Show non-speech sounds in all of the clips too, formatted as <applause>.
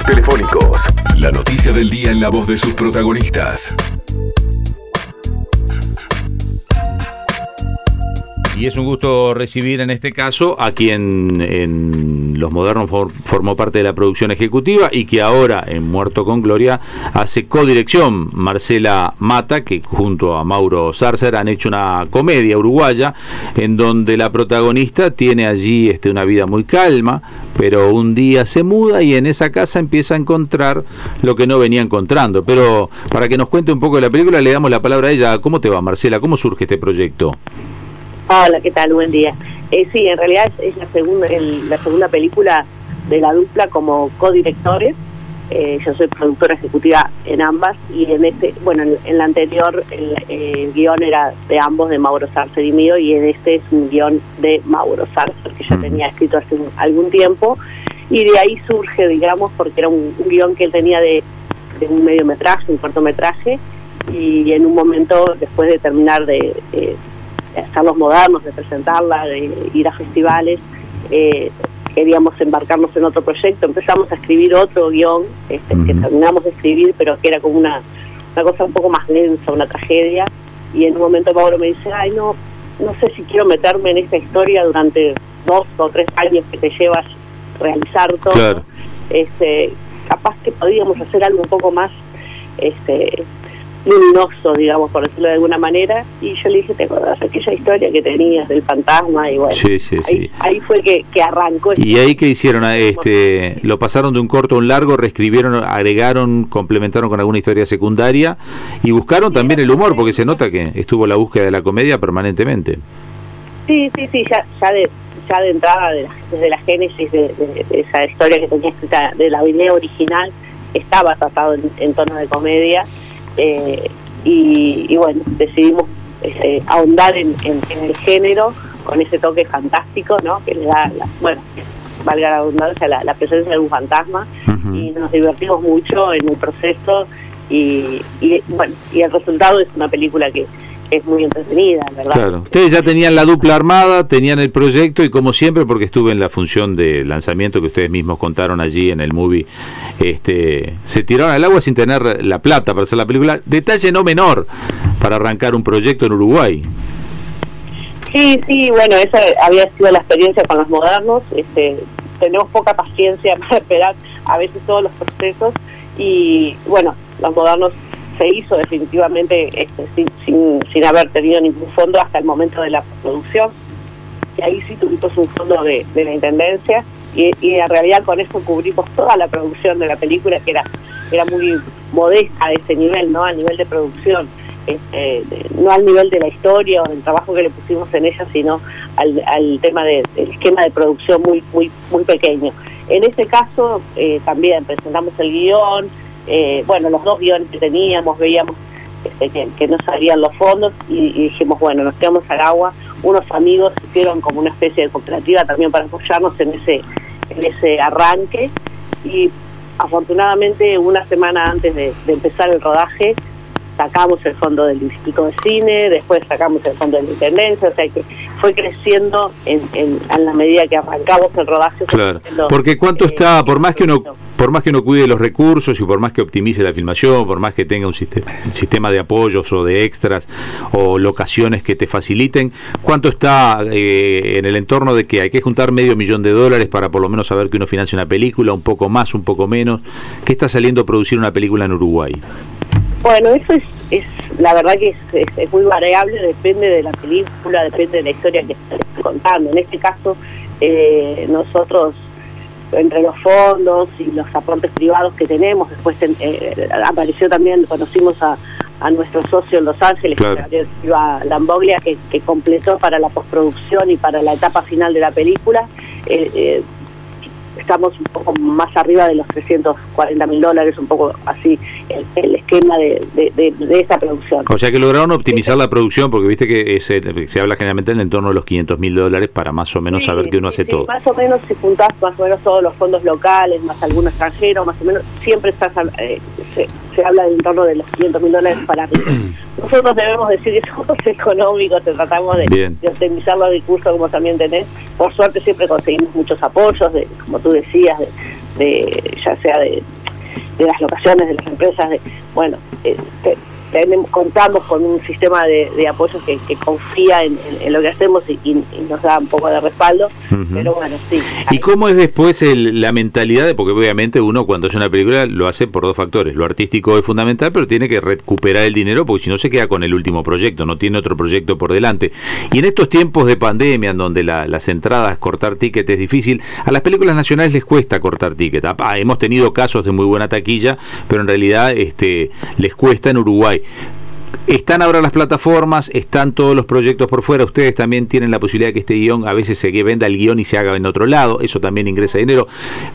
telefónicos. La noticia del día en la voz de sus protagonistas. Y es un gusto recibir en este caso a quien en Los Modernos formó parte de la producción ejecutiva y que ahora en Muerto con Gloria hace codirección Marcela Mata, que junto a Mauro Sarcer han hecho una comedia uruguaya en donde la protagonista tiene allí este, una vida muy calma, pero un día se muda y en esa casa empieza a encontrar lo que no venía encontrando. Pero para que nos cuente un poco de la película le damos la palabra a ella. ¿Cómo te va Marcela? ¿Cómo surge este proyecto? Hola, ¿qué tal? Buen día. Eh, sí, en realidad es, la segunda la segunda película de la dupla como codirectores. Eh, yo soy productora ejecutiva en ambas y en este, bueno, en, la anterior el, guion era de ambos, de Mauro Sarcer y mío, y en este es un guion de Mauro Sarcer que ya tenía escrito hace algún tiempo y de ahí surge, digamos, porque era un, guion que él tenía de, de un mediometraje, un cortometraje, y en un momento, después de terminar de, los modernos, de presentarla, de ir a festivales. Eh, queríamos embarcarnos en otro proyecto, empezamos a escribir otro guion este, que terminamos de escribir, pero que era como una, una cosa un poco más densa, una tragedia. Y en un momento Pablo me dice, ay, no, no sé si quiero meterme en esta historia durante dos o tres años que te llevas realizar todo. Este, capaz que podíamos hacer algo un poco más este, luminoso, digamos, por decirlo de alguna manera, y yo le dije, ¿te acordás aquella historia que tenías del fantasma? Y bueno, ahí, fue que, arrancó. ¿Y ahí qué hicieron? este ¿Lo pasaron de un corto a un largo, reescribieron, agregaron, complementaron con alguna historia secundaria y buscaron también el humor, porque se nota que estuvo la búsqueda de la comedia permanentemente. Sí, sí, sí, ya, ya de ya de entrada de desde la génesis de, esa historia que tenía escrita de la video original estaba tratado en tono de comedia eh, y, bueno, decidimos este, ahondar en, el género con ese toque fantástico, ¿no? Que le da, la, bueno, valga la abundancia, la, presencia de un fantasma y nos divertimos mucho en el proceso y, y, bueno, y el resultado es una película que es muy entretenida, ¿verdad? Claro. Ustedes ya tenían la dupla armada, tenían el proyecto y como siempre, porque estuve en la función de lanzamiento que ustedes mismos contaron allí en el movie, este, se tiraron al agua sin tener la plata para hacer la película. Detalle no menor para arrancar un proyecto en Uruguay. Sí, sí, bueno, esa había sido la experiencia con los modernos. Este, tenemos poca paciencia <laughs> para esperar a veces todos los procesos y bueno, los modernos se hizo definitivamente este, sin, sin, haber tenido ningún fondo hasta el momento de la producción. Y ahí sí tuvimos un fondo de, la Intendencia y, en realidad con eso cubrimos toda la producción de la película que era, era muy modesta a ese nivel, ¿no? A nivel de producción. Este, no al nivel de la historia o del trabajo que le pusimos en ella, sino al, al tema del esquema de producción muy muy muy pequeño. En este caso eh, también presentamos el guion, eh, bueno, los dos guiones que teníamos, veíamos este, que, no salían los fondos y, dijimos, bueno, nos quedamos al agua. Unos amigos hicieron como una especie de cooperativa también para apoyarnos en ese, en ese arranque y afortunadamente una semana antes de, empezar el rodaje sacamos el fondo del Instituto de Cine, después sacamos el fondo de la Intendencia, o sea que fue creciendo en, en, la medida que arrancamos el rodaje. Claro, porque cuánto está, por más que uno por más que uno cuide los recursos y por más que optimice la filmación, por más que tenga un sistema, de apoyos o de extras o locaciones que te faciliten, ¿cuánto está eh, en el entorno de que hay que juntar medio millón de dólares para por lo menos saber que uno financia una película, un poco más, un poco menos? ¿Qué está saliendo a producir una película en Uruguay? Bueno, eso es, es la verdad que es, muy variable, depende de la película, depende de la historia que estés contando. En este caso, eh, nosotros entre los fondos y los aportes privados que tenemos. Después eh, apareció también, conocimos a, a, nuestro socio en Los Ángeles, a Lamboglia, que, que, completó para la postproducción y para la etapa final de la película. Eh, eh, estamos un poco más arriba de los 340 mil dólares, un poco así el, esquema de, de, esa producción. O sea que lograron optimizar la producción, porque viste que se habla generalmente en el entorno de los 500 mil dólares para más o menos saber que uno hace todo. Más o menos si juntás más o menos todos los fondos locales, más algún extranjero, más o menos siempre estás, eh, se, habla del entorno de los 500 mil dólares para arriba. <clears throat> Nosotros debemos decir que somos <laughs> económicos, tratamos de, de optimizar los recursos como también tenés. Por suerte siempre conseguimos muchos apoyos, de como tú decías, de, ya sea de, de las locaciones, de las empresas, de, bueno, eh, contamos con un sistema de, apoyo que, confía en, lo que hacemos y, nos da un poco de respaldo, pero bueno, sí. ¿Y cómo es después la mentalidad? De, porque obviamente uno cuando hace una película lo hace por dos factores, lo artístico es fundamental, pero tiene que recuperar el dinero porque si no se queda con el último proyecto, no tiene otro proyecto por delante. Y en estos tiempos de pandemia, en donde las entradas, cortar ticket es difícil, a las películas nacionales les cuesta cortar ticket. Ah, hemos tenido casos de muy buena taquilla, pero en realidad este, les cuesta en Uruguay. Están ahora las plataformas, están todos los proyectos por fuera. Ustedes también tienen la posibilidad de que este guion a veces se venda el guion y se haga en otro lado. Eso también ingresa dinero.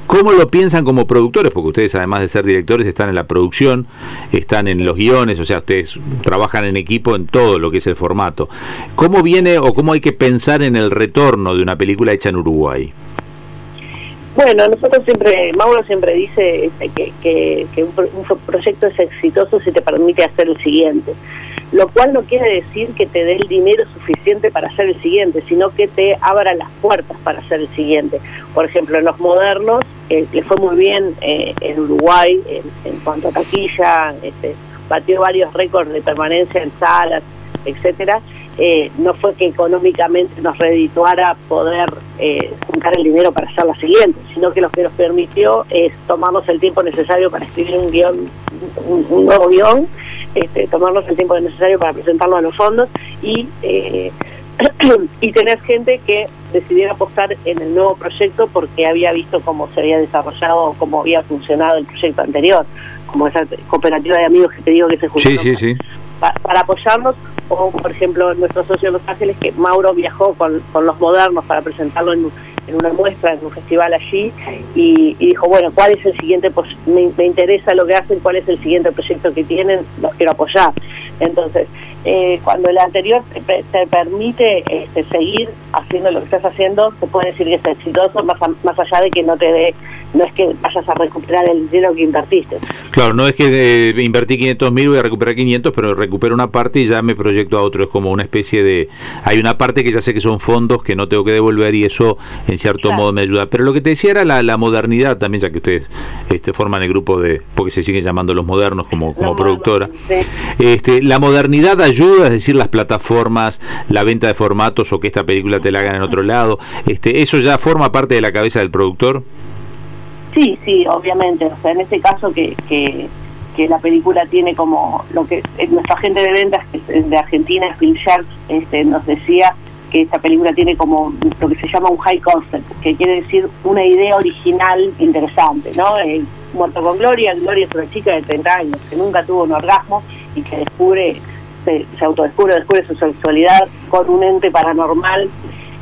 ¿Cómo lo piensan como productores? Porque ustedes, además de ser directores, están en la producción, están en los guiones, o sea, ustedes trabajan en equipo en todo lo que es el formato. ¿Cómo viene o cómo hay que pensar en el retorno de una película hecha en Uruguay? Bueno, nosotros siempre, Mauro siempre dice este, que, que, un, proyecto es exitoso si te permite hacer el siguiente, lo cual no quiere decir que te dé el dinero suficiente para hacer el siguiente, sino que te abra las puertas para hacer el siguiente. Por ejemplo, en los modernos eh, le fue muy bien eh, en Uruguay en, cuanto a taquilla, este, batió varios récords de permanencia en salas, etcétera eh, no fue que económicamente nos redituara poder eh, juntar el dinero para hacer la siguiente, sino que lo que nos permitió es tomarnos el tiempo necesario para escribir un guion, un, nuevo guion, este, tomarnos el tiempo necesario para presentarlo a los fondos y eh, <clears throat> y tener gente que decidiera apostar en el nuevo proyecto porque había visto cómo se había desarrollado, cómo había funcionado el proyecto anterior, como esa cooperativa de amigos que te digo que se juntaron para apoyarnos o por ejemplo nuestro socio en Los Ángeles que Mauro viajó con, con los modernos para presentarlo en, una muestra, en un festival allí y, dijo, bueno, ¿cuál es el siguiente? Pues me, me, interesa lo que hacen, ¿cuál es el siguiente proyecto que tienen? Los quiero apoyar. Entonces, eh, cuando el anterior te, permite este, seguir haciendo lo que estás haciendo, se puede decir que es exitoso, más, más allá de que no te dé, no es que vayas a recuperar el dinero que invertiste. Claro, no es que eh, invertí 500 mil, voy a recuperar 500, pero recupero una parte y ya me proyecto a otro. Es como una especie de. Hay una parte que ya sé que son fondos que no tengo que devolver y eso en cierto modo me ayuda. Pero lo que te decía era la, modernidad también, ya que ustedes este, forman el grupo de. porque se siguen llamando los modernos como, como productora. Este, la modernidad ayuda, es decir, las plataformas, la venta de formatos o que esta película te la hagan en otro lado, este, ¿eso ya forma parte de la cabeza del productor? Sí, sí, obviamente. O sea, en este caso que, que, la película tiene como lo que eh, nuestro agente de ventas de Argentina, Phil Sharp, este, nos decía que esta película tiene como lo que se llama un high concept, que quiere decir una idea original interesante, ¿no? Eh, Muerto con Gloria, Gloria es una chica de 30 años que nunca tuvo un orgasmo y que descubre se, autodescubre, descubre su sexualidad con un ente paranormal,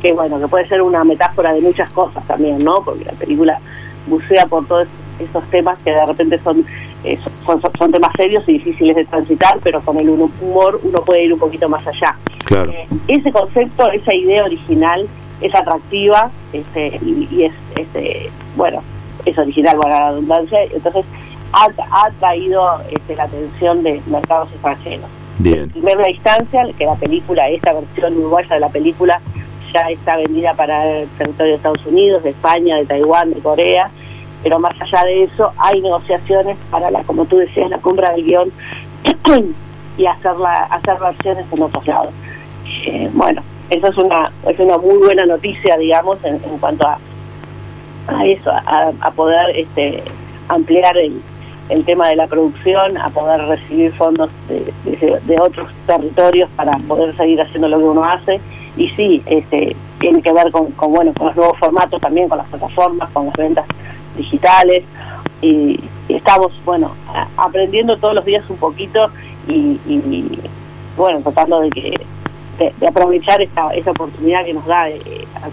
que bueno, que puede ser una metáfora de muchas cosas también, ¿no? Porque la película bucea por todos esos temas que de repente son, eh, son, temas serios y difíciles de transitar, pero con el humor uno puede ir un poquito más allá. Claro. Eh, ese concepto, esa idea original es atractiva este, y, es, este, bueno, es original para la redundancia, entonces ha, ha traído este, la atención de mercados extranjeros. En primera instancia, que la película, esta versión uruguaya de la película, ya está vendida para el territorio de Estados Unidos, de España, de Taiwán, de Corea, pero más allá de eso hay negociaciones para la, como tú decías, la compra del guion <clears throat> y hacer, la, hacer versiones en otros lados. Eh, bueno, eso es una, es una muy buena noticia, digamos, en, cuanto a, a eso, a, poder este, ampliar el, el tema de la producción, a poder recibir fondos de, otros territorios para poder seguir haciendo lo que uno hace. Y sí, este, tiene que ver con, bueno, con los nuevos formatos también, con las plataformas, con las ventas digitales. Y, estamos, bueno, aprendiendo todos los días un poquito y, bueno, tratando de que de, aprovechar esta, esa oportunidad que nos da eh,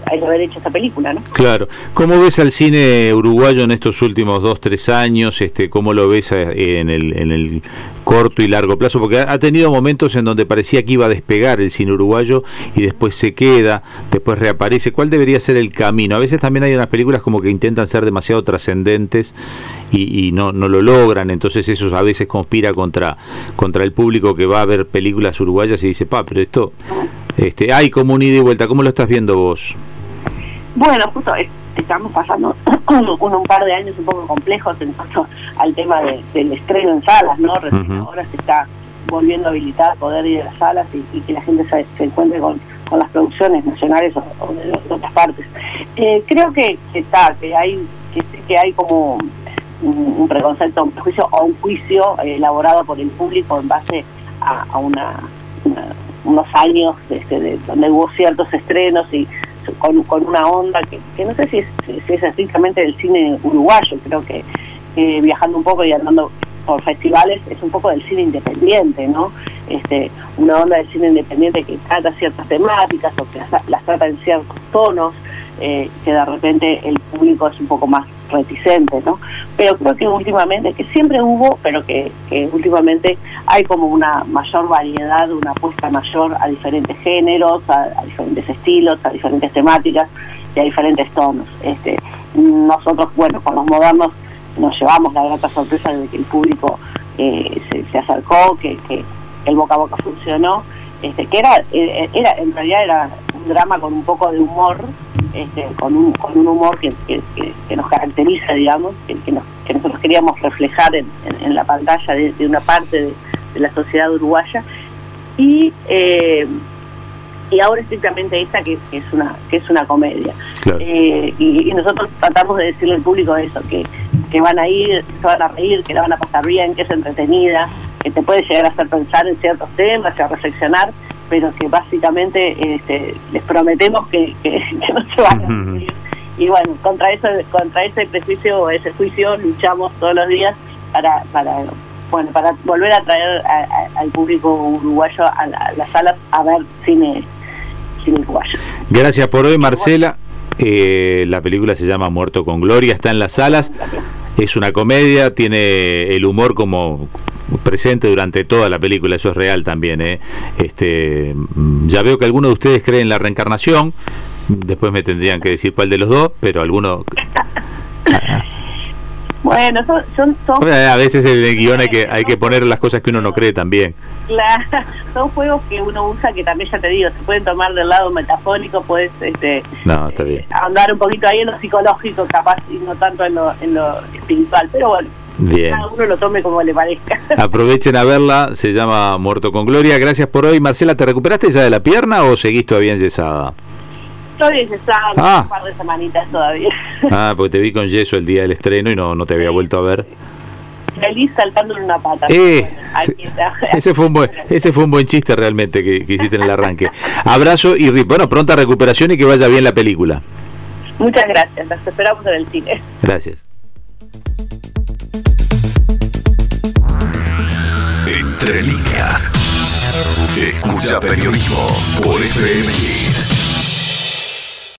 haber hecho esta película, ¿no? Claro. ¿Cómo ves al cine uruguayo en estos últimos dos, tres años? Este, ¿Cómo lo ves eh, en el, en el corto y largo plazo? Porque ha, tenido momentos en donde parecía que iba a despegar el cine uruguayo y después se queda, después reaparece. ¿Cuál debería ser el camino? A veces también hay unas películas como que intentan ser demasiado trascendentes y, no, no lo logran, entonces eso a veces conspira contra, contra el público que va a ver películas uruguayas y dice, pa, pero esto, este, hay como un ida y vuelta, ¿cómo lo estás viendo vos? Bueno, justo estamos pasando <clears throat> un, un, par de años un poco complejos en cuanto al tema del estreno en salas, ¿no? Ahora se está volviendo a habilitar poder ir a las salas y, que la gente se, encuentre con, con, las producciones nacionales o, de, otras partes. Eh, creo que, está, que hay que, que hay como un, preconcepto, un prejuicio o un juicio elaborado por el público en base a, una, unos años este, de, donde hubo ciertos estrenos y con, con una onda que, que no sé si es, si es estrictamente del cine uruguayo, creo que viajando un poco y andando por festivales es un poco del cine independiente, ¿no? Este, una onda del cine independiente que trata ciertas temáticas o que las, trata en ciertos tonos, eh, que de repente el público es un poco más reticente, ¿no? Pero creo que últimamente, que siempre hubo, pero que, últimamente hay como una mayor variedad, una apuesta mayor a diferentes géneros, a, diferentes estilos, a diferentes temáticas y a diferentes tonos. Este, nosotros, bueno, con los modernos nos llevamos la grata sorpresa de que el público eh, se, acercó, que, que, el boca a boca funcionó, este, que era, eh, era en realidad era un drama con un poco de humor, este, con, un, con un humor que, que, nos caracteriza, digamos, que, que, nosotros queríamos reflejar en, en, la pantalla de, una parte de, la sociedad uruguaya. Y eh, y ahora estrictamente esta que, es una que es una comedia. Y, y, nosotros tratamos de decirle al público eso que que van a ir, se van a reír, que la van a pasar bien, que es entretenida, que te puede llegar a hacer pensar en ciertos temas, a reflexionar, pero que básicamente este, les prometemos que, <laughs> no se van a reír. Y bueno, contra eso, contra ese prejuicio, ese juicio, luchamos todos los días para, para bueno, para volver a traer al público uruguayo a, las salas a ver cine, cine uruguayo. Gracias por hoy, Marcela. Eh, la película se llama Muerto con Gloria, está en las salas. Es una comedia, tiene el humor como presente durante toda la película, eso es real también. ¿eh? Este, mm, ya veo que algunos de ustedes creen en la reencarnación, después me tendrían que decir cuál de los dos, pero algunos... <laughs> Bueno, son, son, a veces en el guion hay que, hay que poner las cosas que uno no cree también. Claro, <laughs> son juegos que uno usa que también ya te digo, se pueden tomar del lado metafórico, puedes este, no, está bien. andar un poquito ahí en lo psicológico capaz y no tanto en lo, en lo espiritual, pero bueno. Bien. Cada uno lo tome como le parezca. <laughs> Aprovechen a verla, se llama Muerto con Gloria. Gracias por hoy. Marcela, ¿te recuperaste ya de la pierna o seguís todavía enyesada? Estoy enyesada ah. un par de semanitas todavía. <laughs> Ah, porque te vi con yeso el día del estreno y no, no te había vuelto a ver. Feliz saltando en una pata. Eh, <laughs> ese, fue un buen, ese fue un buen chiste realmente que, que hiciste en el arranque. Abrazo y bueno, pronta recuperación y que vaya bien la película. Muchas gracias, las esperamos en el cine. Gracias. Entre líneas. Escucha periodismo por FM